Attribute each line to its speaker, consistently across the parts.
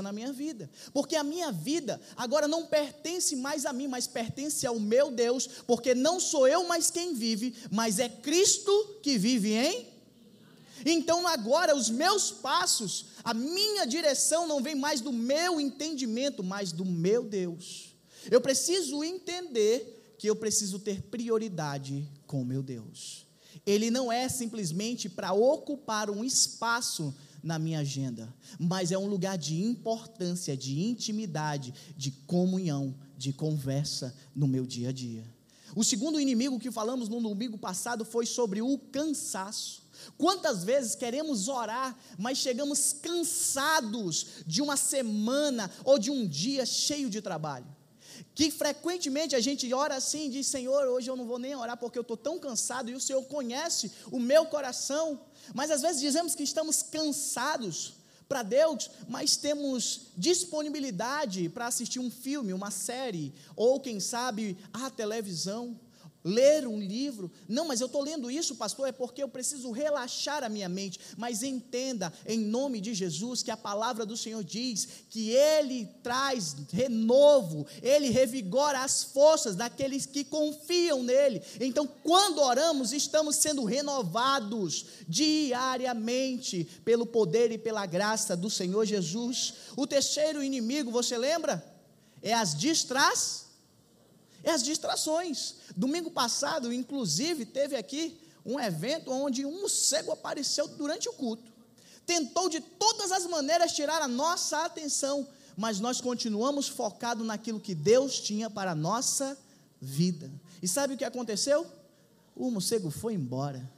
Speaker 1: na minha vida, porque a minha vida agora não pertence mais a mim, mas pertence ao meu Deus, porque não sou eu mais quem vive, mas é Cristo que vive em. Então agora os meus passos, a minha direção não vem mais do meu entendimento, mas do meu Deus. Eu preciso entender que eu preciso ter prioridade com o meu Deus. Ele não é simplesmente para ocupar um espaço na minha agenda, mas é um lugar de importância, de intimidade, de comunhão, de conversa no meu dia a dia. O segundo inimigo que falamos no domingo passado foi sobre o cansaço. Quantas vezes queremos orar, mas chegamos cansados de uma semana ou de um dia cheio de trabalho? Que frequentemente a gente ora assim, diz: Senhor, hoje eu não vou nem orar porque eu estou tão cansado e o Senhor conhece o meu coração. Mas às vezes dizemos que estamos cansados para Deus, mas temos disponibilidade para assistir um filme, uma série, ou quem sabe a televisão ler um livro. Não, mas eu estou lendo isso, pastor, é porque eu preciso relaxar a minha mente. Mas entenda, em nome de Jesus, que a palavra do Senhor diz que Ele traz renovo, Ele revigora as forças daqueles que confiam nele. Então, quando oramos, estamos sendo renovados diariamente pelo poder e pela graça do Senhor Jesus. O terceiro inimigo, você lembra? É as distrações é as distrações. Domingo passado, inclusive, teve aqui um evento onde um cego apareceu durante o culto. Tentou de todas as maneiras tirar a nossa atenção, mas nós continuamos focados naquilo que Deus tinha para a nossa vida. E sabe o que aconteceu? O morcego foi embora.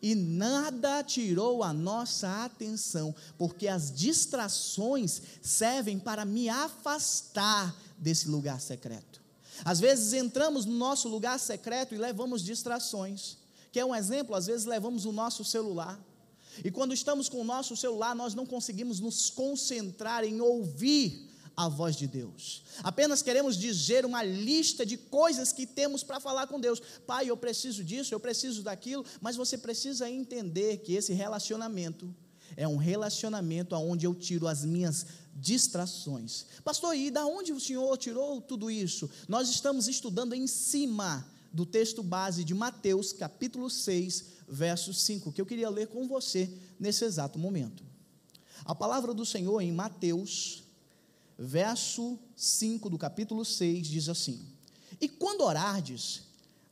Speaker 1: E nada tirou a nossa atenção, porque as distrações servem para me afastar desse lugar secreto. Às vezes entramos no nosso lugar secreto e levamos distrações. Que é um exemplo, às vezes levamos o nosso celular. E quando estamos com o nosso celular, nós não conseguimos nos concentrar em ouvir a voz de Deus. Apenas queremos dizer uma lista de coisas que temos para falar com Deus. Pai, eu preciso disso, eu preciso daquilo, mas você precisa entender que esse relacionamento é um relacionamento onde eu tiro as minhas distrações. Pastor, e da onde o senhor tirou tudo isso? Nós estamos estudando em cima do texto base de Mateus, capítulo 6, verso 5, que eu queria ler com você nesse exato momento. A palavra do Senhor em Mateus, verso 5 do capítulo 6, diz assim: E quando orardes,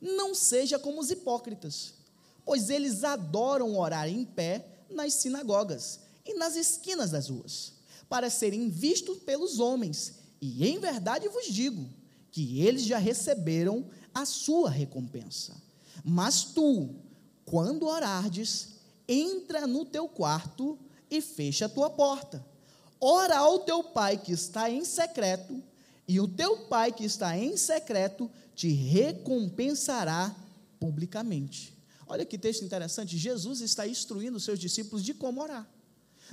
Speaker 1: não seja como os hipócritas, pois eles adoram orar em pé nas sinagogas e nas esquinas das ruas, para serem vistos pelos homens. E em verdade vos digo que eles já receberam a sua recompensa. Mas tu, quando orardes, entra no teu quarto e fecha a tua porta. Ora ao teu pai que está em secreto, e o teu pai que está em secreto te recompensará publicamente. Olha que texto interessante. Jesus está instruindo os seus discípulos de como orar.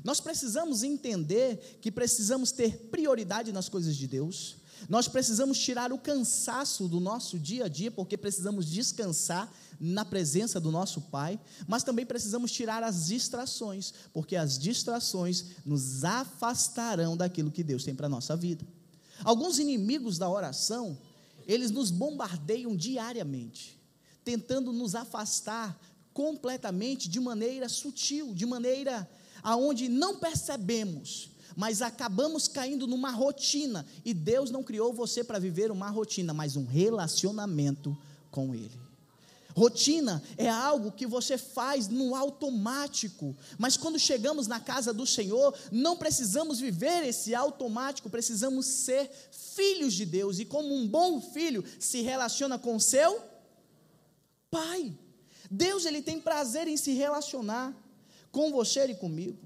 Speaker 1: Nós precisamos entender que precisamos ter prioridade nas coisas de Deus. Nós precisamos tirar o cansaço do nosso dia a dia, porque precisamos descansar na presença do nosso Pai, mas também precisamos tirar as distrações, porque as distrações nos afastarão daquilo que Deus tem para a nossa vida. Alguns inimigos da oração, eles nos bombardeiam diariamente tentando nos afastar completamente de maneira sutil, de maneira aonde não percebemos, mas acabamos caindo numa rotina, e Deus não criou você para viver uma rotina, mas um relacionamento com ele. Rotina é algo que você faz no automático, mas quando chegamos na casa do Senhor, não precisamos viver esse automático, precisamos ser filhos de Deus, e como um bom filho se relaciona com seu Pai. Deus ele tem prazer em se relacionar com você e comigo.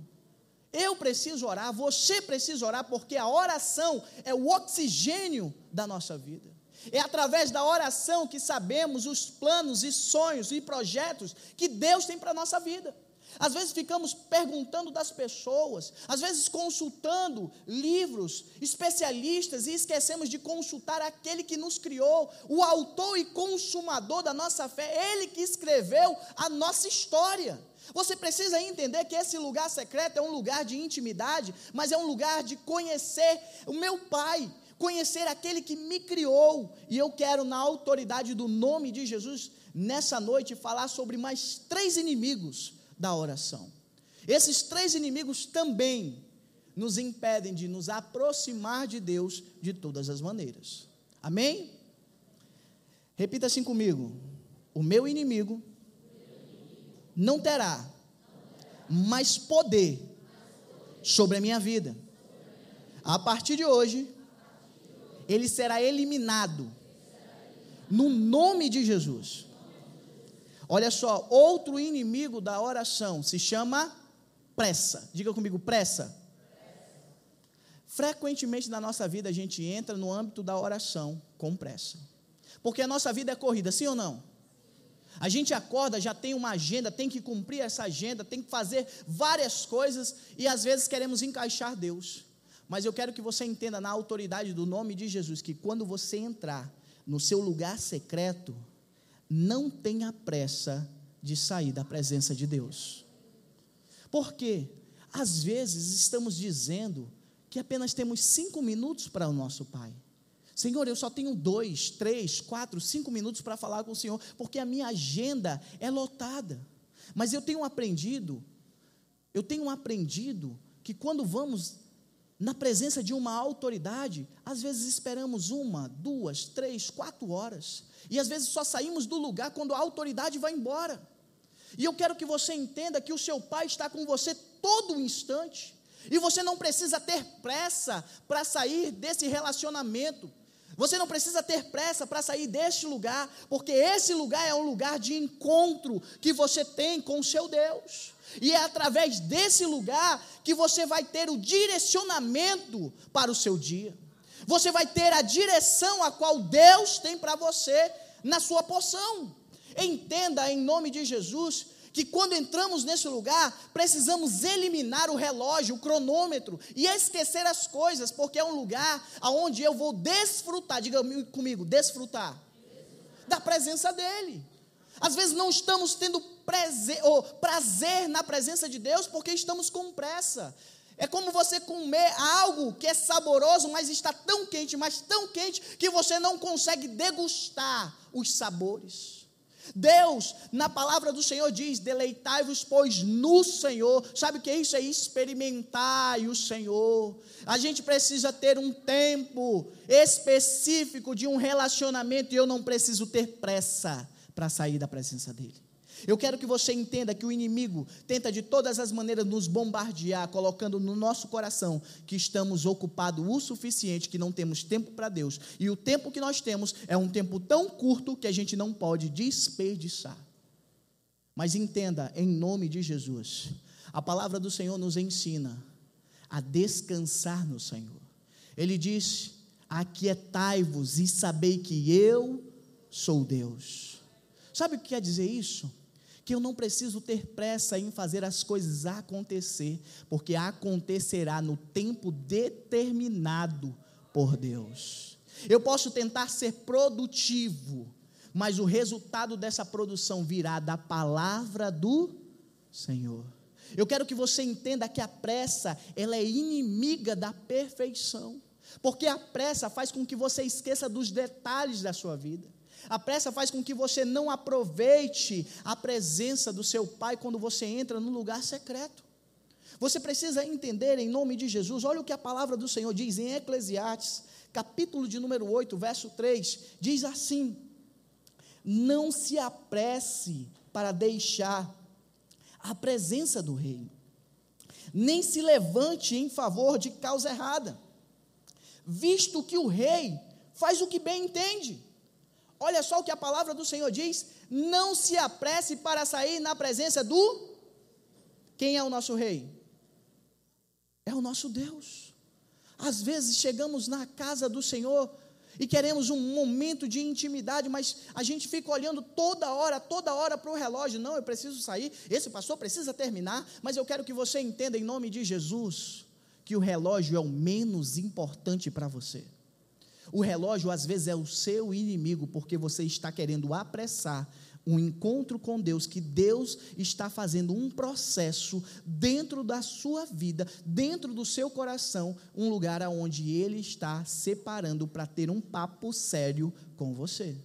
Speaker 1: Eu preciso orar, você precisa orar, porque a oração é o oxigênio da nossa vida. É através da oração que sabemos os planos e sonhos e projetos que Deus tem para a nossa vida. Às vezes ficamos perguntando das pessoas, às vezes consultando livros, especialistas e esquecemos de consultar aquele que nos criou, o autor e consumador da nossa fé, ele que escreveu a nossa história. Você precisa entender que esse lugar secreto é um lugar de intimidade, mas é um lugar de conhecer o meu Pai, conhecer aquele que me criou. E eu quero, na autoridade do nome de Jesus, nessa noite, falar sobre mais três inimigos da oração. Esses três inimigos também nos impedem de nos aproximar de Deus de todas as maneiras. Amém? Repita assim comigo: o meu inimigo não terá mais poder sobre a minha vida. A partir de hoje, ele será eliminado no nome de Jesus. Olha só, outro inimigo da oração se chama pressa. Diga comigo, pressa. Frequentemente na nossa vida a gente entra no âmbito da oração com pressa. Porque a nossa vida é corrida, sim ou não? A gente acorda, já tem uma agenda, tem que cumprir essa agenda, tem que fazer várias coisas e às vezes queremos encaixar Deus. Mas eu quero que você entenda na autoridade do nome de Jesus que quando você entrar no seu lugar secreto, não tenha pressa de sair da presença de Deus. Por quê? Às vezes estamos dizendo que apenas temos cinco minutos para o nosso Pai. Senhor, eu só tenho dois, três, quatro, cinco minutos para falar com o Senhor, porque a minha agenda é lotada. Mas eu tenho aprendido, eu tenho aprendido que quando vamos na presença de uma autoridade, às vezes esperamos uma, duas, três, quatro horas, e às vezes só saímos do lugar quando a autoridade vai embora. E eu quero que você entenda que o seu pai está com você todo instante, e você não precisa ter pressa para sair desse relacionamento. Você não precisa ter pressa para sair deste lugar, porque esse lugar é um lugar de encontro que você tem com o seu Deus. E é através desse lugar que você vai ter o direcionamento para o seu dia. Você vai ter a direção a qual Deus tem para você na sua porção. Entenda em nome de Jesus que quando entramos nesse lugar, precisamos eliminar o relógio, o cronômetro e esquecer as coisas, porque é um lugar onde eu vou desfrutar, diga comigo, desfrutar da presença dEle. Às vezes não estamos tendo prazer, prazer na presença de Deus porque estamos com pressa. É como você comer algo que é saboroso, mas está tão quente, mas tão quente, que você não consegue degustar os sabores. Deus, na palavra do Senhor, diz: deleitai-vos, pois, no Senhor. Sabe o que é isso? É experimentar o Senhor. A gente precisa ter um tempo específico de um relacionamento e eu não preciso ter pressa para sair da presença dEle. Eu quero que você entenda que o inimigo tenta de todas as maneiras nos bombardear, colocando no nosso coração que estamos ocupados o suficiente, que não temos tempo para Deus. E o tempo que nós temos é um tempo tão curto que a gente não pode desperdiçar. Mas entenda, em nome de Jesus, a palavra do Senhor nos ensina a descansar no Senhor. Ele diz: Aquietai-vos e sabei que eu sou Deus. Sabe o que quer dizer isso? Que eu não preciso ter pressa em fazer as coisas acontecer, porque acontecerá no tempo determinado por Deus. Eu posso tentar ser produtivo, mas o resultado dessa produção virá da palavra do Senhor. Eu quero que você entenda que a pressa, ela é inimiga da perfeição. Porque a pressa faz com que você esqueça dos detalhes da sua vida. A pressa faz com que você não aproveite a presença do seu pai quando você entra no lugar secreto. Você precisa entender em nome de Jesus, olha o que a palavra do Senhor diz em Eclesiastes, capítulo de número 8, verso 3, diz assim: Não se apresse para deixar a presença do rei, nem se levante em favor de causa errada, visto que o rei faz o que bem entende Olha só o que a palavra do Senhor diz: não se apresse para sair na presença do. Quem é o nosso rei? É o nosso Deus. Às vezes chegamos na casa do Senhor e queremos um momento de intimidade, mas a gente fica olhando toda hora, toda hora para o relógio. Não, eu preciso sair, esse pastor precisa terminar, mas eu quero que você entenda em nome de Jesus que o relógio é o menos importante para você. O relógio às vezes é o seu inimigo, porque você está querendo apressar um encontro com Deus, que Deus está fazendo um processo dentro da sua vida, dentro do seu coração, um lugar aonde Ele está separando para ter um papo sério com você.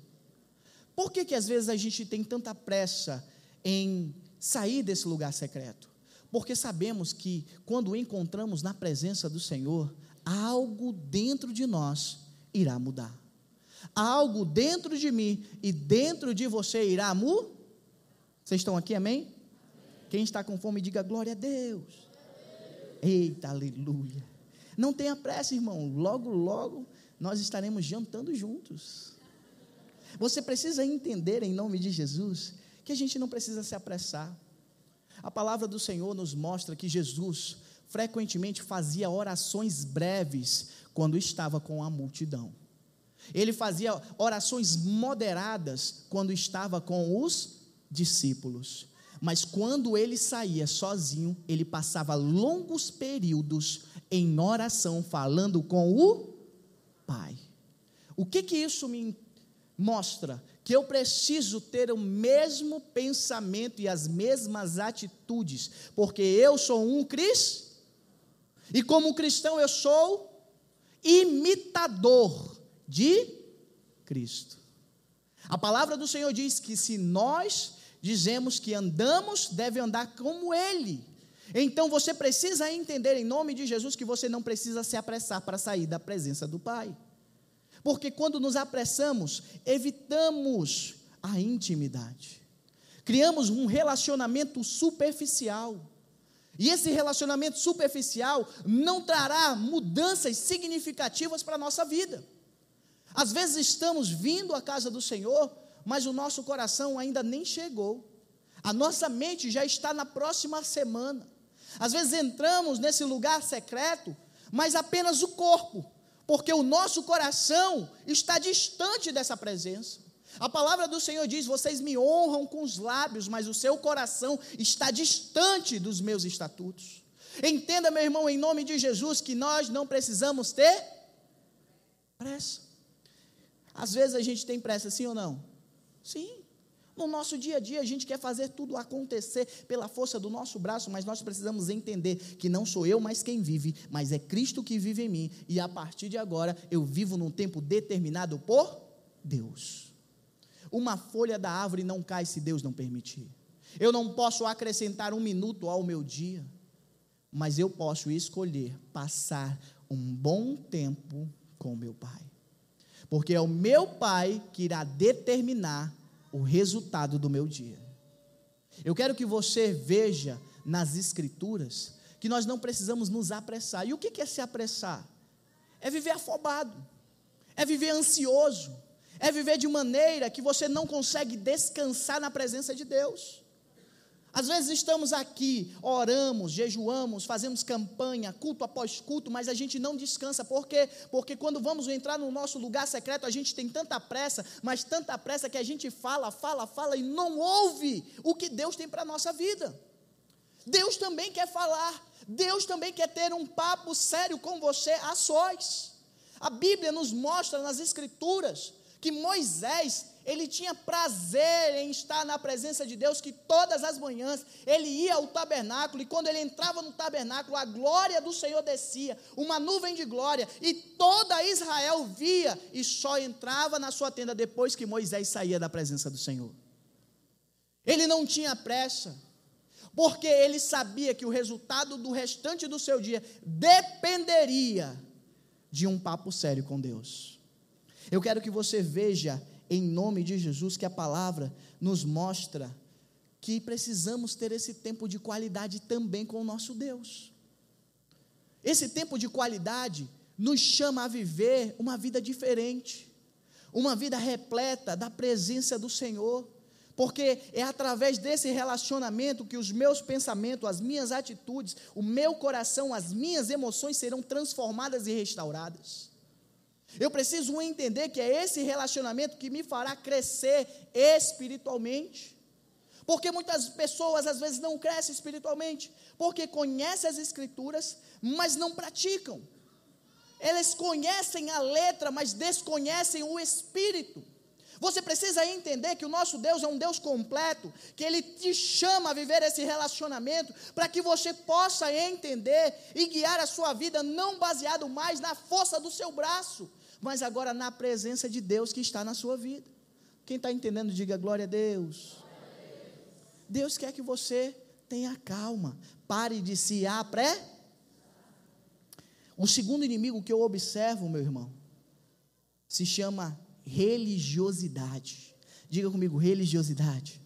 Speaker 1: Por que, que às vezes a gente tem tanta pressa em sair desse lugar secreto? Porque sabemos que quando encontramos na presença do Senhor, algo dentro de nós irá mudar. Algo dentro de mim e dentro de você irá mudar. Vocês estão aqui, amém? amém? Quem está com fome, diga glória a Deus. Eita, aleluia. Não tenha pressa, irmão. Logo, logo nós estaremos jantando juntos. Você precisa entender, em nome de Jesus, que a gente não precisa se apressar. A palavra do Senhor nos mostra que Jesus frequentemente fazia orações breves quando estava com a multidão. Ele fazia orações moderadas quando estava com os discípulos. Mas quando ele saía sozinho, ele passava longos períodos em oração, falando com o Pai. O que que isso me mostra? Que eu preciso ter o mesmo pensamento e as mesmas atitudes, porque eu sou um cristão. E como cristão eu sou imitador de Cristo. A palavra do Senhor diz que se nós dizemos que andamos, deve andar como Ele. Então você precisa entender, em nome de Jesus, que você não precisa se apressar para sair da presença do Pai. Porque quando nos apressamos, evitamos a intimidade. Criamos um relacionamento superficial. E esse relacionamento superficial não trará mudanças significativas para a nossa vida. Às vezes estamos vindo à casa do Senhor, mas o nosso coração ainda nem chegou. A nossa mente já está na próxima semana. Às vezes entramos nesse lugar secreto, mas apenas o corpo, porque o nosso coração está distante dessa presença. A palavra do Senhor diz: Vocês me honram com os lábios, mas o seu coração está distante dos meus estatutos. Entenda, meu irmão, em nome de Jesus, que nós não precisamos ter pressa. Às vezes a gente tem pressa, sim ou não? Sim. No nosso dia a dia a gente quer fazer tudo acontecer pela força do nosso braço, mas nós precisamos entender que não sou eu mais quem vive, mas é Cristo que vive em mim, e a partir de agora eu vivo num tempo determinado por Deus. Uma folha da árvore não cai se Deus não permitir. Eu não posso acrescentar um minuto ao meu dia, mas eu posso escolher passar um bom tempo com meu Pai porque é o meu Pai que irá determinar o resultado do meu dia. Eu quero que você veja nas Escrituras que nós não precisamos nos apressar. E o que é se apressar? É viver afobado, é viver ansioso, é viver de maneira que você não consegue descansar na presença de Deus. Às vezes estamos aqui, oramos, jejuamos, fazemos campanha, culto após culto, mas a gente não descansa. Por quê? Porque quando vamos entrar no nosso lugar secreto, a gente tem tanta pressa, mas tanta pressa que a gente fala, fala, fala e não ouve o que Deus tem para a nossa vida. Deus também quer falar, Deus também quer ter um papo sério com você a sós. A Bíblia nos mostra nas Escrituras que Moisés ele tinha prazer em estar na presença de Deus, que todas as manhãs ele ia ao tabernáculo, e quando ele entrava no tabernáculo, a glória do Senhor descia, uma nuvem de glória, e toda Israel via, e só entrava na sua tenda depois que Moisés saía da presença do Senhor. Ele não tinha pressa, porque ele sabia que o resultado do restante do seu dia dependeria de um papo sério com Deus. Eu quero que você veja em nome de Jesus, que a palavra nos mostra que precisamos ter esse tempo de qualidade também com o nosso Deus. Esse tempo de qualidade nos chama a viver uma vida diferente, uma vida repleta da presença do Senhor, porque é através desse relacionamento que os meus pensamentos, as minhas atitudes, o meu coração, as minhas emoções serão transformadas e restauradas. Eu preciso entender que é esse relacionamento que me fará crescer espiritualmente. Porque muitas pessoas às vezes não crescem espiritualmente, porque conhecem as escrituras, mas não praticam. Elas conhecem a letra, mas desconhecem o espírito. Você precisa entender que o nosso Deus é um Deus completo, que Ele te chama a viver esse relacionamento, para que você possa entender e guiar a sua vida, não baseado mais na força do seu braço, mas agora na presença de Deus que está na sua vida. Quem está entendendo, diga glória a Deus. Deus quer que você tenha calma, pare de se apré. O segundo inimigo que eu observo, meu irmão, se chama religiosidade. Diga comigo, religiosidade.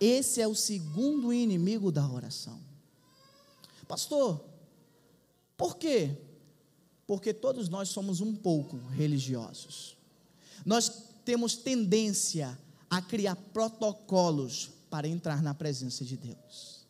Speaker 1: Esse é o segundo inimigo da oração. Pastor, por quê? Porque todos nós somos um pouco religiosos. Nós temos tendência a criar protocolos para entrar na presença de Deus.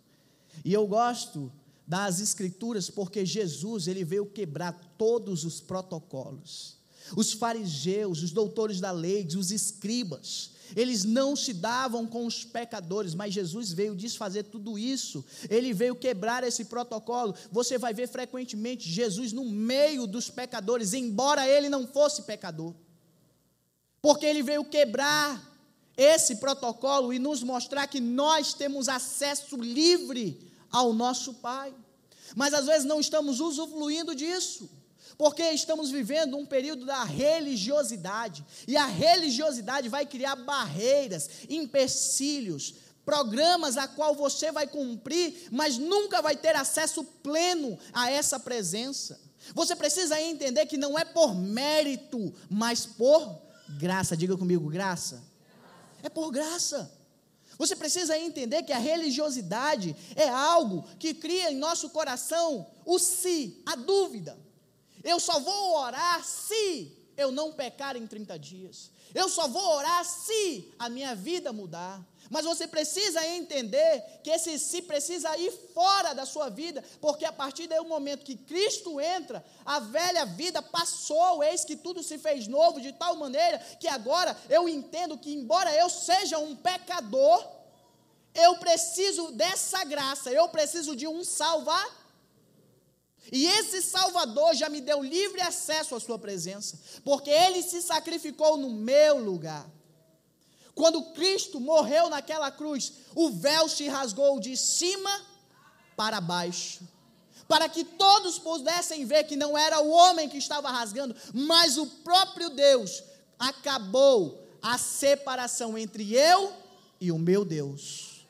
Speaker 1: E eu gosto das escrituras porque Jesus, ele veio quebrar todos os protocolos os fariseus, os doutores da lei, os escribas, eles não se davam com os pecadores, mas Jesus veio desfazer tudo isso, ele veio quebrar esse protocolo. Você vai ver frequentemente Jesus no meio dos pecadores, embora ele não fosse pecador, porque ele veio quebrar esse protocolo e nos mostrar que nós temos acesso livre ao nosso Pai, mas às vezes não estamos usufruindo disso. Porque estamos vivendo um período da religiosidade, e a religiosidade vai criar barreiras, empecilhos, programas a qual você vai cumprir, mas nunca vai ter acesso pleno a essa presença. Você precisa entender que não é por mérito, mas por graça. Diga comigo, graça. É por graça. Você precisa entender que a religiosidade é algo que cria em nosso coração o se, a dúvida. Eu só vou orar se eu não pecar em 30 dias. Eu só vou orar se a minha vida mudar. Mas você precisa entender que esse se precisa ir fora da sua vida, porque a partir do momento que Cristo entra, a velha vida passou, eis que tudo se fez novo, de tal maneira que agora eu entendo que, embora eu seja um pecador, eu preciso dessa graça, eu preciso de um salvador. E esse Salvador já me deu livre acesso à Sua presença, porque Ele se sacrificou no meu lugar. Quando Cristo morreu naquela cruz, o véu se rasgou de cima para baixo, para que todos pudessem ver que não era o homem que estava rasgando, mas o próprio Deus acabou a separação entre eu e o meu Deus.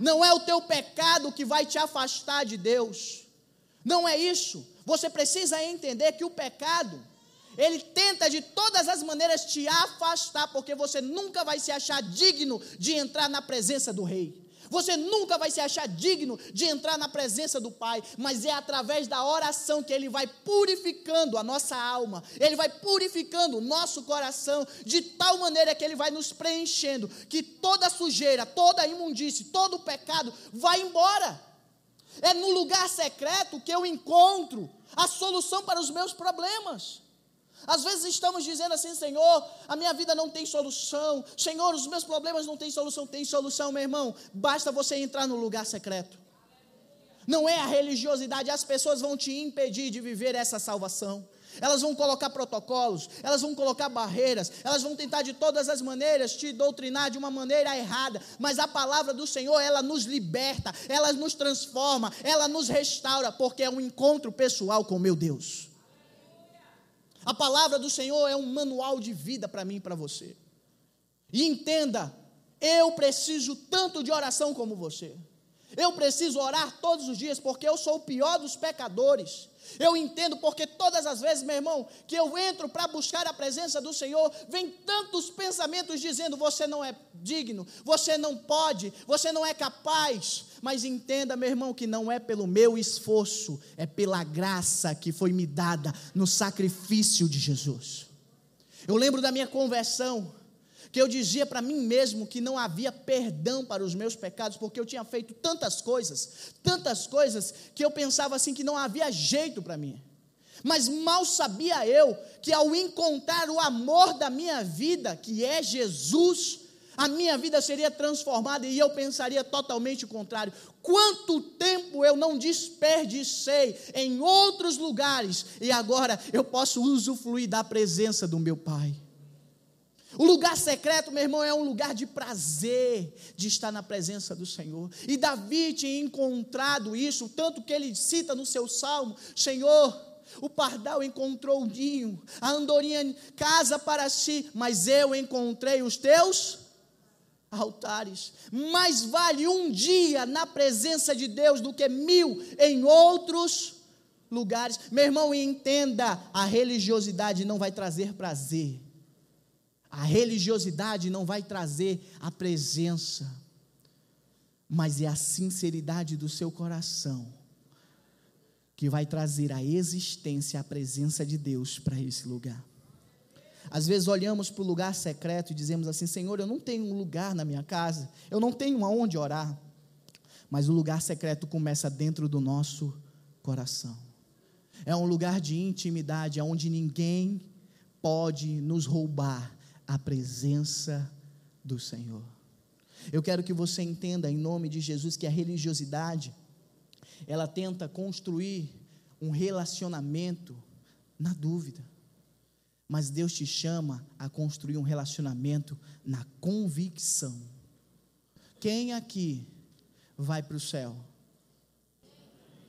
Speaker 1: Não é o teu pecado que vai te afastar de Deus. Não é isso. Você precisa entender que o pecado, ele tenta de todas as maneiras te afastar, porque você nunca vai se achar digno de entrar na presença do Rei. Você nunca vai se achar digno de entrar na presença do Pai, mas é através da oração que Ele vai purificando a nossa alma, Ele vai purificando o nosso coração, de tal maneira que Ele vai nos preenchendo, que toda sujeira, toda imundície, todo pecado vai embora. É no lugar secreto que eu encontro a solução para os meus problemas. Às vezes estamos dizendo assim, Senhor, a minha vida não tem solução. Senhor, os meus problemas não têm solução. Tem solução, meu irmão. Basta você entrar no lugar secreto. Não é a religiosidade, as pessoas vão te impedir de viver essa salvação elas vão colocar protocolos, elas vão colocar barreiras, elas vão tentar de todas as maneiras te doutrinar de uma maneira errada, mas a palavra do Senhor, ela nos liberta, ela nos transforma, ela nos restaura, porque é um encontro pessoal com meu Deus. A palavra do Senhor é um manual de vida para mim e para você. E entenda, eu preciso tanto de oração como você. Eu preciso orar todos os dias, porque eu sou o pior dos pecadores. Eu entendo porque todas as vezes, meu irmão, que eu entro para buscar a presença do Senhor, vem tantos pensamentos dizendo: você não é digno, você não pode, você não é capaz. Mas entenda, meu irmão, que não é pelo meu esforço, é pela graça que foi me dada no sacrifício de Jesus. Eu lembro da minha conversão que eu dizia para mim mesmo que não havia perdão para os meus pecados, porque eu tinha feito tantas coisas, tantas coisas, que eu pensava assim que não havia jeito para mim. Mas mal sabia eu que ao encontrar o amor da minha vida, que é Jesus, a minha vida seria transformada e eu pensaria totalmente o contrário. Quanto tempo eu não desperdicei em outros lugares e agora eu posso usufruir da presença do meu Pai. O lugar secreto, meu irmão, é um lugar de prazer de estar na presença do Senhor. E Davi tinha encontrado isso, tanto que ele cita no seu salmo: Senhor, o pardal encontrou o ninho, a andorinha casa para si, mas eu encontrei os teus altares. Mais vale um dia na presença de Deus do que mil em outros lugares. Meu irmão, entenda: a religiosidade não vai trazer prazer. A religiosidade não vai trazer a presença, mas é a sinceridade do seu coração que vai trazer a existência, a presença de Deus para esse lugar. Às vezes olhamos para o lugar secreto e dizemos assim: Senhor, eu não tenho um lugar na minha casa, eu não tenho aonde orar. Mas o lugar secreto começa dentro do nosso coração. É um lugar de intimidade, onde ninguém pode nos roubar a presença do Senhor. Eu quero que você entenda, em nome de Jesus, que a religiosidade, ela tenta construir um relacionamento na dúvida. Mas Deus te chama a construir um relacionamento na convicção. Quem aqui vai para o céu?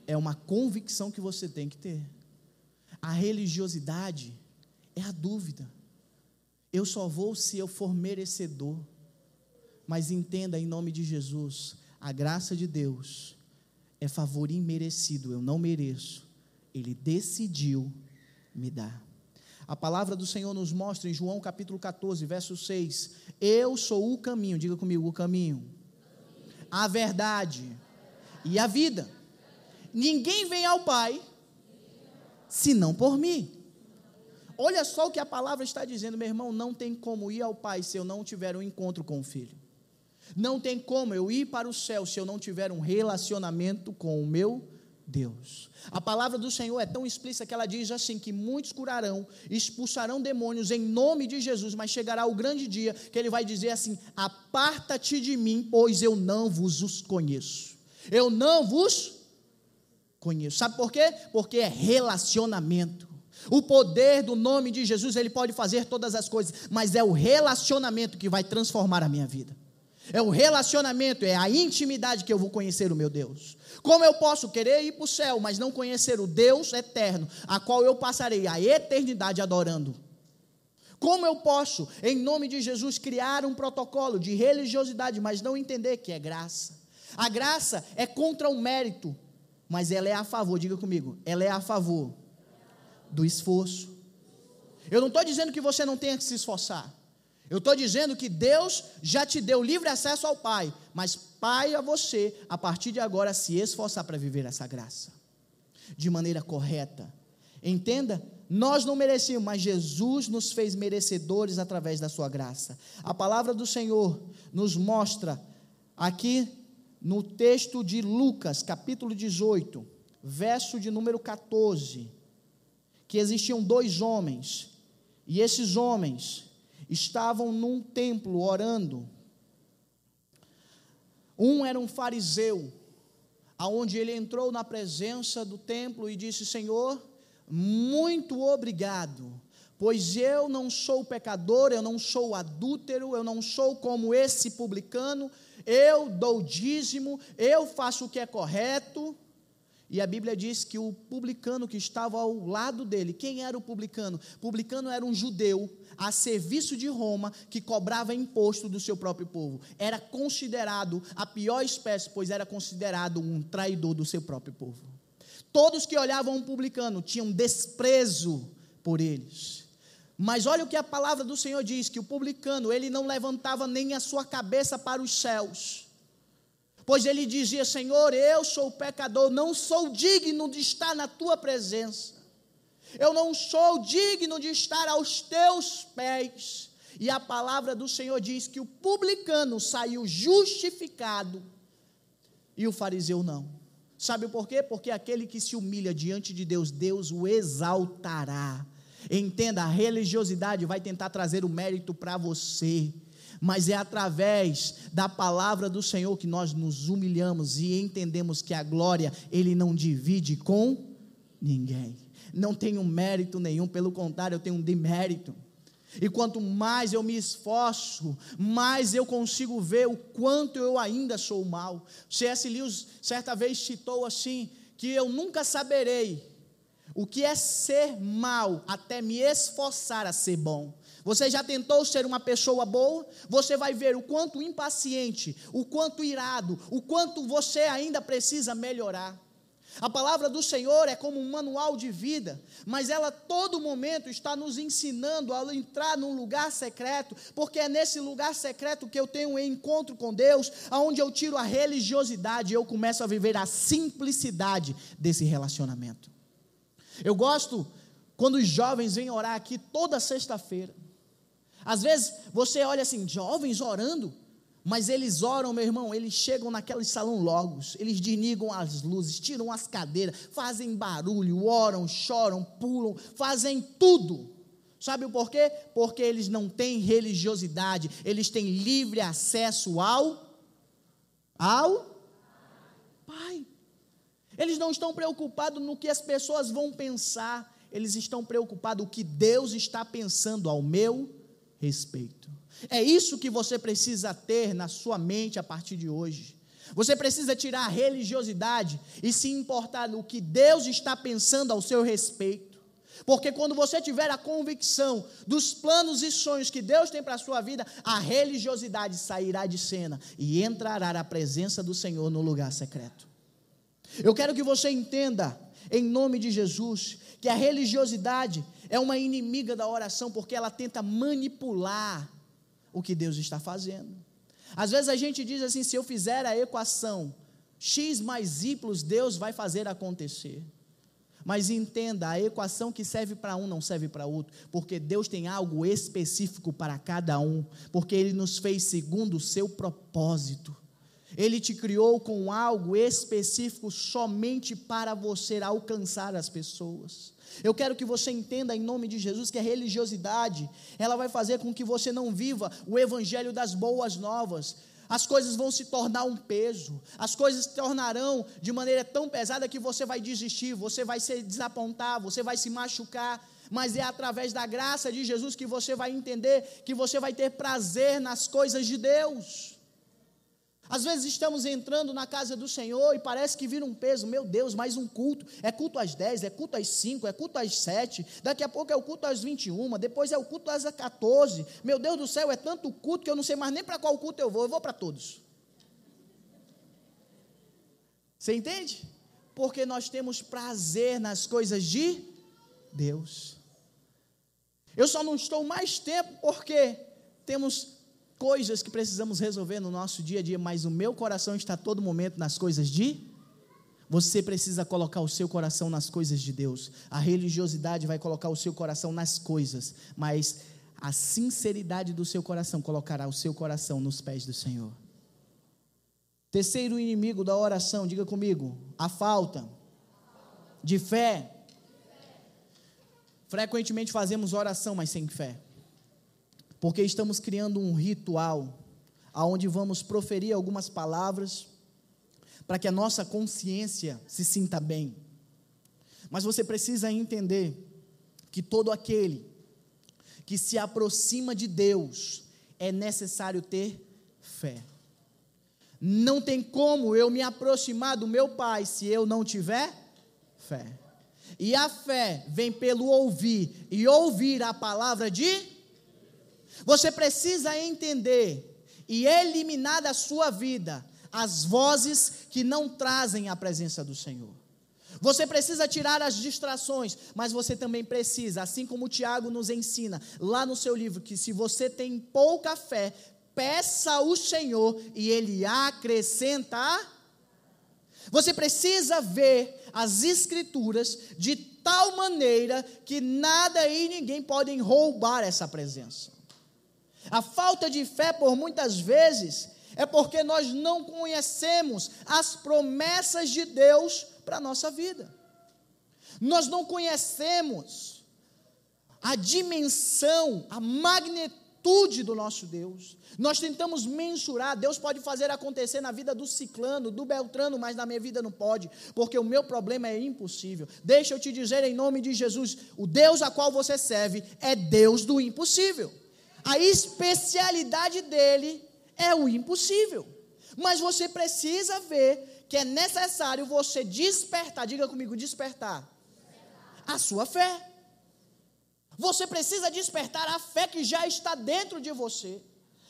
Speaker 1: É uma convicção que você tem que ter. A religiosidade é a dúvida. Eu só vou se eu for merecedor. Mas entenda em nome de Jesus, a graça de Deus é favor imerecido, eu não mereço. Ele decidiu me dar. A palavra do Senhor nos mostra em João capítulo 14, verso 6: Eu sou o caminho, diga comigo, o caminho, a verdade e a vida. Ninguém vem ao Pai senão por mim. Olha só o que a palavra está dizendo, meu irmão. Não tem como ir ao Pai se eu não tiver um encontro com o Filho. Não tem como eu ir para o céu se eu não tiver um relacionamento com o meu Deus. A palavra do Senhor é tão explícita que ela diz assim: que muitos curarão, expulsarão demônios em nome de Jesus, mas chegará o grande dia que ele vai dizer assim: aparta-te de mim, pois eu não vos conheço. Eu não vos conheço. Sabe por quê? Porque é relacionamento. O poder do nome de Jesus, ele pode fazer todas as coisas, mas é o relacionamento que vai transformar a minha vida. É o relacionamento, é a intimidade que eu vou conhecer o meu Deus. Como eu posso querer ir para o céu, mas não conhecer o Deus eterno, a qual eu passarei a eternidade adorando? Como eu posso, em nome de Jesus, criar um protocolo de religiosidade, mas não entender que é graça? A graça é contra o mérito, mas ela é a favor, diga comigo, ela é a favor do esforço. Eu não estou dizendo que você não tenha que se esforçar. Eu estou dizendo que Deus já te deu livre acesso ao Pai, mas Pai a você, a partir de agora, se esforçar para viver essa graça de maneira correta. Entenda? Nós não merecíamos, mas Jesus nos fez merecedores através da sua graça. A palavra do Senhor nos mostra aqui no texto de Lucas, capítulo 18, verso de número 14 que existiam dois homens, e esses homens estavam num templo orando. Um era um fariseu, aonde ele entrou na presença do templo e disse: Senhor, muito obrigado, pois eu não sou pecador, eu não sou adúltero, eu não sou como esse publicano, eu dou dízimo, eu faço o que é correto. E a Bíblia diz que o publicano que estava ao lado dele, quem era o publicano? O publicano era um judeu a serviço de Roma que cobrava imposto do seu próprio povo. Era considerado a pior espécie, pois era considerado um traidor do seu próprio povo. Todos que olhavam um publicano tinham desprezo por eles. Mas olha o que a palavra do Senhor diz: que o publicano, ele não levantava nem a sua cabeça para os céus pois ele dizia: Senhor, eu sou pecador, não sou digno de estar na tua presença, eu não sou digno de estar aos teus pés. E a palavra do Senhor diz que o publicano saiu justificado e o fariseu não. Sabe por quê? Porque aquele que se humilha diante de Deus, Deus o exaltará. Entenda, a religiosidade vai tentar trazer o mérito para você mas é através da palavra do Senhor que nós nos humilhamos e entendemos que a glória Ele não divide com ninguém. Não tenho mérito nenhum, pelo contrário, eu tenho um demérito. E quanto mais eu me esforço, mais eu consigo ver o quanto eu ainda sou mal. C.S. Lewis certa vez citou assim: que eu nunca saberei o que é ser mal até me esforçar a ser bom. Você já tentou ser uma pessoa boa? Você vai ver o quanto impaciente, o quanto irado, o quanto você ainda precisa melhorar. A palavra do Senhor é como um manual de vida, mas ela todo momento está nos ensinando a entrar num lugar secreto, porque é nesse lugar secreto que eu tenho um encontro com Deus, aonde eu tiro a religiosidade e eu começo a viver a simplicidade desse relacionamento. Eu gosto quando os jovens vêm orar aqui toda sexta-feira. Às vezes você olha assim, jovens orando, mas eles oram, meu irmão, eles chegam naquele salão logos, eles desligam as luzes, tiram as cadeiras, fazem barulho, oram, choram, pulam, fazem tudo. Sabe o porquê? Porque eles não têm religiosidade, eles têm livre acesso ao ao Pai. Eles não estão preocupados no que as pessoas vão pensar, eles estão preocupados o que Deus está pensando ao meu respeito. É isso que você precisa ter na sua mente a partir de hoje. Você precisa tirar a religiosidade e se importar no que Deus está pensando ao seu respeito. Porque quando você tiver a convicção dos planos e sonhos que Deus tem para a sua vida, a religiosidade sairá de cena e entrará a presença do Senhor no lugar secreto. Eu quero que você entenda, em nome de Jesus, que a religiosidade é uma inimiga da oração porque ela tenta manipular o que Deus está fazendo. Às vezes a gente diz assim: se eu fizer a equação x mais y, Deus vai fazer acontecer. Mas entenda, a equação que serve para um não serve para outro, porque Deus tem algo específico para cada um, porque Ele nos fez segundo o seu propósito. Ele te criou com algo específico somente para você alcançar as pessoas. Eu quero que você entenda em nome de Jesus que a religiosidade, ela vai fazer com que você não viva o evangelho das boas novas. As coisas vão se tornar um peso, as coisas se tornarão de maneira tão pesada que você vai desistir, você vai se desapontar, você vai se machucar, mas é através da graça de Jesus que você vai entender que você vai ter prazer nas coisas de Deus. Às vezes estamos entrando na casa do Senhor e parece que vira um peso. Meu Deus, mais um culto. É culto às 10, é culto às 5, é culto às 7. Daqui a pouco é o culto às 21, depois é o culto às 14. Meu Deus do céu, é tanto culto que eu não sei mais nem para qual culto eu vou. Eu vou para todos. Você entende? Porque nós temos prazer nas coisas de Deus. Eu só não estou mais tempo porque temos coisas que precisamos resolver no nosso dia a dia, mas o meu coração está todo momento nas coisas de você precisa colocar o seu coração nas coisas de Deus. A religiosidade vai colocar o seu coração nas coisas, mas a sinceridade do seu coração colocará o seu coração nos pés do Senhor. Terceiro inimigo da oração, diga comigo, a falta de fé. Frequentemente fazemos oração, mas sem fé porque estamos criando um ritual aonde vamos proferir algumas palavras para que a nossa consciência se sinta bem. Mas você precisa entender que todo aquele que se aproxima de Deus é necessário ter fé. Não tem como eu me aproximar do meu Pai se eu não tiver fé. E a fé vem pelo ouvir, e ouvir a palavra de você precisa entender e eliminar da sua vida as vozes que não trazem a presença do Senhor. Você precisa tirar as distrações, mas você também precisa, assim como o Tiago nos ensina lá no seu livro, que se você tem pouca fé, peça ao Senhor e Ele acrescenta. Você precisa ver as Escrituras de tal maneira que nada e ninguém podem roubar essa presença. A falta de fé, por muitas vezes, é porque nós não conhecemos as promessas de Deus para a nossa vida. Nós não conhecemos a dimensão, a magnitude do nosso Deus. Nós tentamos mensurar, Deus pode fazer acontecer na vida do ciclano, do beltrano, mas na minha vida não pode, porque o meu problema é impossível. Deixa eu te dizer em nome de Jesus, o Deus a qual você serve é Deus do impossível. A especialidade dele é o impossível. Mas você precisa ver que é necessário você despertar, diga comigo, despertar, a sua fé. Você precisa despertar a fé que já está dentro de você.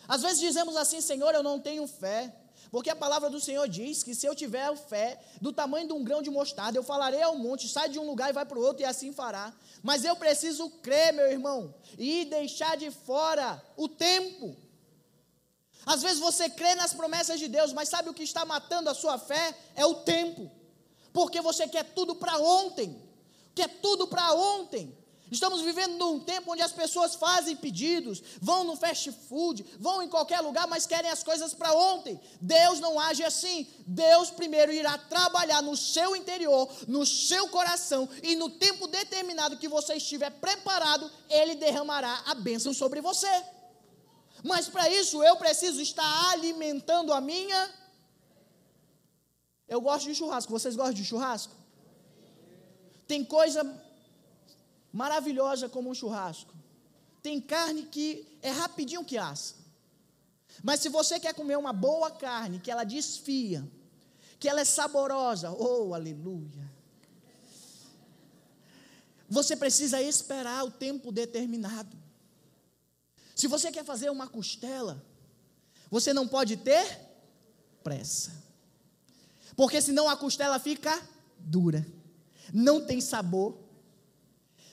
Speaker 1: Às vezes dizemos assim, Senhor, eu não tenho fé. Porque a palavra do Senhor diz que se eu tiver fé do tamanho de um grão de mostarda, eu falarei ao monte, sai de um lugar e vai para o outro, e assim fará. Mas eu preciso crer, meu irmão, e deixar de fora o tempo. Às vezes você crê nas promessas de Deus, mas sabe o que está matando a sua fé? É o tempo. Porque você quer tudo para ontem. Quer tudo para ontem. Estamos vivendo num tempo onde as pessoas fazem pedidos, vão no fast food, vão em qualquer lugar, mas querem as coisas para ontem. Deus não age assim. Deus primeiro irá trabalhar no seu interior, no seu coração, e no tempo determinado que você estiver preparado, Ele derramará a bênção sobre você. Mas para isso eu preciso estar alimentando a minha. Eu gosto de churrasco. Vocês gostam de churrasco? Tem coisa maravilhosa como um churrasco. Tem carne que é rapidinho que assa. Mas se você quer comer uma boa carne, que ela desfia, que ela é saborosa, oh, aleluia. Você precisa esperar o tempo determinado. Se você quer fazer uma costela, você não pode ter pressa. Porque senão a costela fica dura, não tem sabor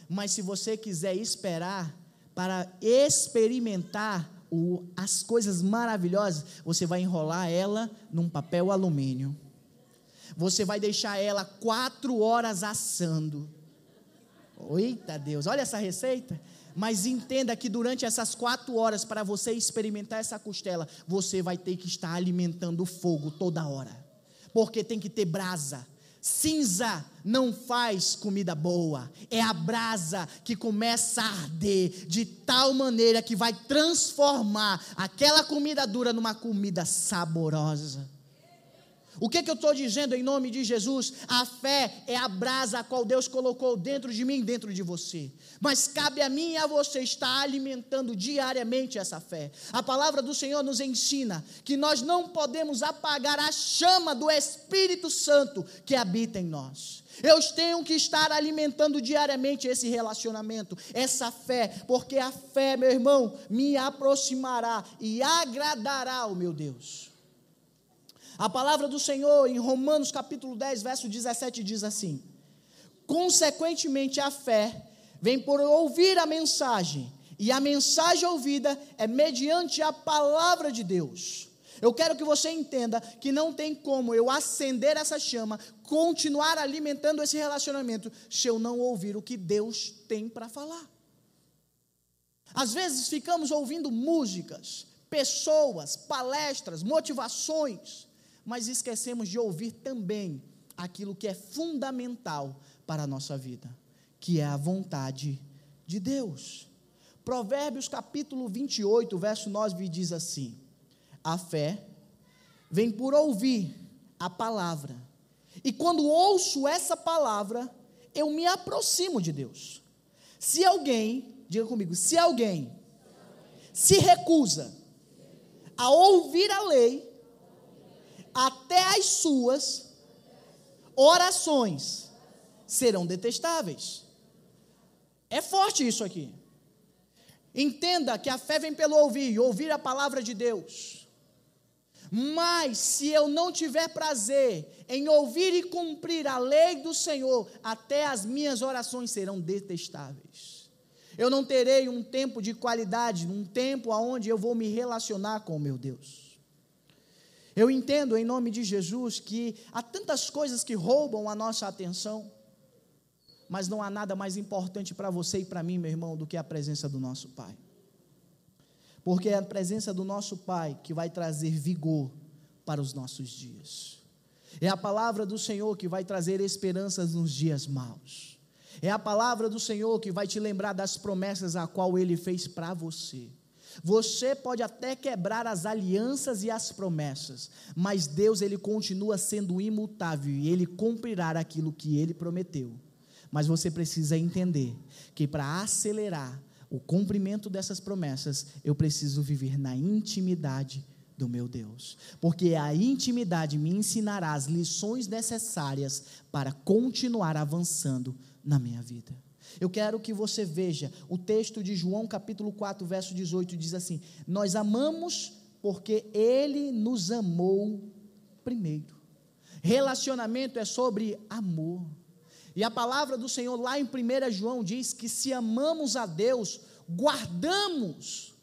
Speaker 1: mas se você quiser esperar para experimentar o, as coisas maravilhosas, você vai enrolar ela num papel alumínio. Você vai deixar ela quatro horas assando. Eita Deus, olha essa receita. Mas entenda que durante essas quatro horas, para você experimentar essa costela, você vai ter que estar alimentando o fogo toda hora. Porque tem que ter brasa Cinza não faz comida boa, é a brasa que começa a arder de tal maneira que vai transformar aquela comida dura numa comida saborosa. O que, que eu estou dizendo em nome de Jesus? A fé é a brasa a qual Deus colocou dentro de mim, dentro de você. Mas cabe a mim e a você estar alimentando diariamente essa fé. A palavra do Senhor nos ensina que nós não podemos apagar a chama do Espírito Santo que habita em nós. Eu tenho que estar alimentando diariamente esse relacionamento, essa fé, porque a fé, meu irmão, me aproximará e agradará o meu Deus. A palavra do Senhor em Romanos capítulo 10, verso 17 diz assim: Consequentemente, a fé vem por ouvir a mensagem, e a mensagem ouvida é mediante a palavra de Deus. Eu quero que você entenda que não tem como eu acender essa chama, continuar alimentando esse relacionamento, se eu não ouvir o que Deus tem para falar. Às vezes ficamos ouvindo músicas, pessoas, palestras, motivações, mas esquecemos de ouvir também aquilo que é fundamental para a nossa vida, que é a vontade de Deus. Provérbios capítulo 28, verso 9 diz assim: A fé vem por ouvir a palavra, e quando ouço essa palavra, eu me aproximo de Deus. Se alguém, diga comigo, se alguém se recusa a ouvir a lei até as suas orações serão detestáveis. É forte isso aqui. Entenda que a fé vem pelo ouvir, ouvir a palavra de Deus. Mas se eu não tiver prazer em ouvir e cumprir a lei do Senhor, até as minhas orações serão detestáveis. Eu não terei um tempo de qualidade, um tempo onde eu vou me relacionar com o meu Deus. Eu entendo em nome de Jesus que há tantas coisas que roubam a nossa atenção, mas não há nada mais importante para você e para mim, meu irmão, do que a presença do nosso Pai. Porque é a presença do nosso Pai que vai trazer vigor para os nossos dias. É a palavra do Senhor que vai trazer esperanças nos dias maus. É a palavra do Senhor que vai te lembrar das promessas a qual ele fez para você. Você pode até quebrar as alianças e as promessas, mas Deus ele continua sendo imutável e ele cumprirá aquilo que ele prometeu. Mas você precisa entender que para acelerar o cumprimento dessas promessas, eu preciso viver na intimidade do meu Deus, porque a intimidade me ensinará as lições necessárias para continuar avançando na minha vida. Eu quero que você veja o texto de João, capítulo 4, verso 18, diz assim: Nós amamos porque Ele nos amou primeiro. Relacionamento é sobre amor. E a palavra do Senhor lá em 1 João diz que se amamos a Deus, guardamos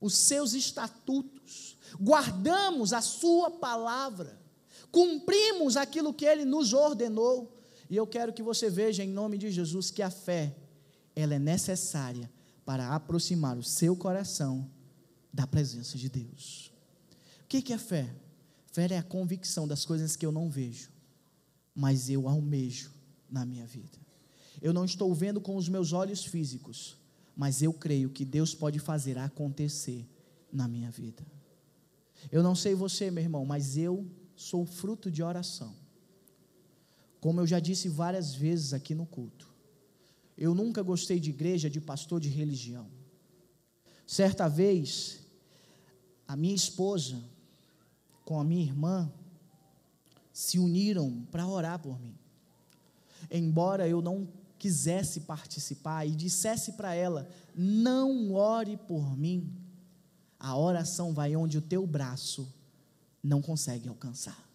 Speaker 1: os seus estatutos, guardamos a sua palavra, cumprimos aquilo que ele nos ordenou. E eu quero que você veja em nome de Jesus que a fé, ela é necessária para aproximar o seu coração da presença de Deus. O que é fé? Fé é a convicção das coisas que eu não vejo, mas eu almejo na minha vida. Eu não estou vendo com os meus olhos físicos, mas eu creio que Deus pode fazer acontecer na minha vida. Eu não sei você, meu irmão, mas eu sou fruto de oração. Como eu já disse várias vezes aqui no culto, eu nunca gostei de igreja, de pastor, de religião. Certa vez, a minha esposa com a minha irmã se uniram para orar por mim. Embora eu não quisesse participar e dissesse para ela: Não ore por mim, a oração vai onde o teu braço não consegue alcançar.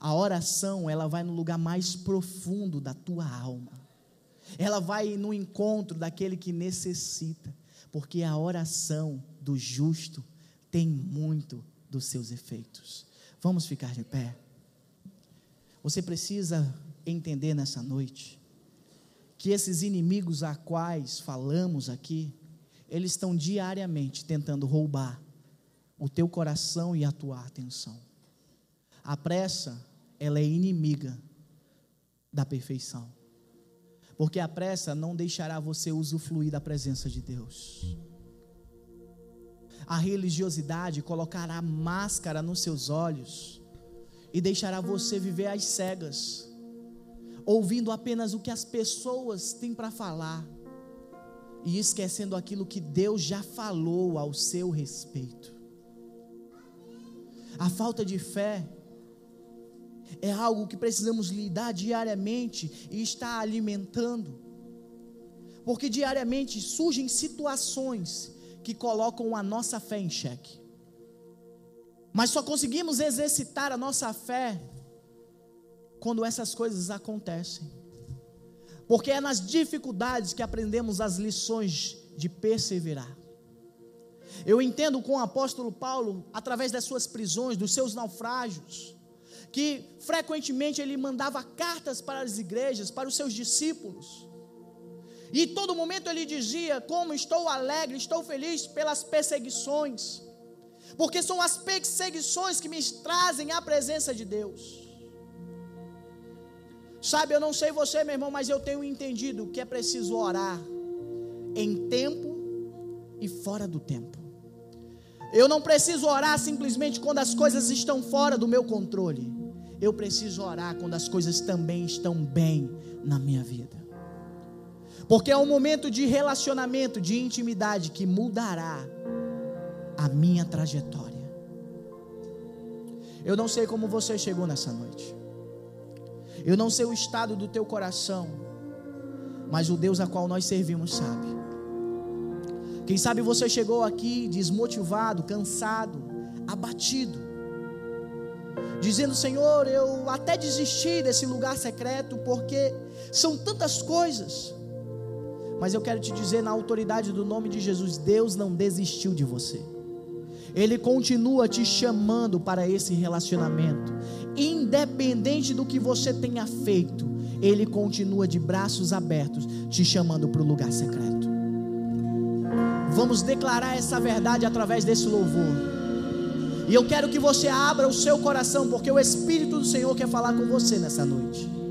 Speaker 1: A oração, ela vai no lugar mais profundo da tua alma. Ela vai no encontro daquele que necessita, porque a oração do justo tem muito dos seus efeitos. Vamos ficar de pé. Você precisa entender nessa noite que esses inimigos a quais falamos aqui, eles estão diariamente tentando roubar o teu coração e a tua atenção. A pressa, ela é inimiga da perfeição. Porque a pressa não deixará você usufruir da presença de Deus. A religiosidade colocará máscara nos seus olhos e deixará você viver às cegas, ouvindo apenas o que as pessoas têm para falar e esquecendo aquilo que Deus já falou ao seu respeito. A falta de fé é algo que precisamos lidar diariamente e estar alimentando. Porque diariamente surgem situações que colocam a nossa fé em xeque. Mas só conseguimos exercitar a nossa fé quando essas coisas acontecem. Porque é nas dificuldades que aprendemos as lições de perseverar. Eu entendo com o apóstolo Paulo, através das suas prisões, dos seus naufrágios, que frequentemente ele mandava cartas para as igrejas, para os seus discípulos. E todo momento ele dizia: Como estou alegre, estou feliz pelas perseguições, porque são as perseguições que me trazem a presença de Deus. Sabe, eu não sei você, meu irmão, mas eu tenho entendido que é preciso orar em tempo e fora do tempo. Eu não preciso orar simplesmente quando as coisas estão fora do meu controle eu preciso orar quando as coisas também estão bem na minha vida. Porque é um momento de relacionamento, de intimidade que mudará a minha trajetória. Eu não sei como você chegou nessa noite. Eu não sei o estado do teu coração, mas o Deus a qual nós servimos sabe. Quem sabe você chegou aqui desmotivado, cansado, abatido dizendo: Senhor, eu até desisti desse lugar secreto, porque são tantas coisas. Mas eu quero te dizer, na autoridade do nome de Jesus, Deus não desistiu de você. Ele continua te chamando para esse relacionamento, independente do que você tenha feito, Ele continua de braços abertos, te chamando para o lugar secreto. Vamos declarar essa verdade através desse louvor. E eu quero que você abra o seu coração, porque o Espírito do Senhor quer falar com você nessa noite.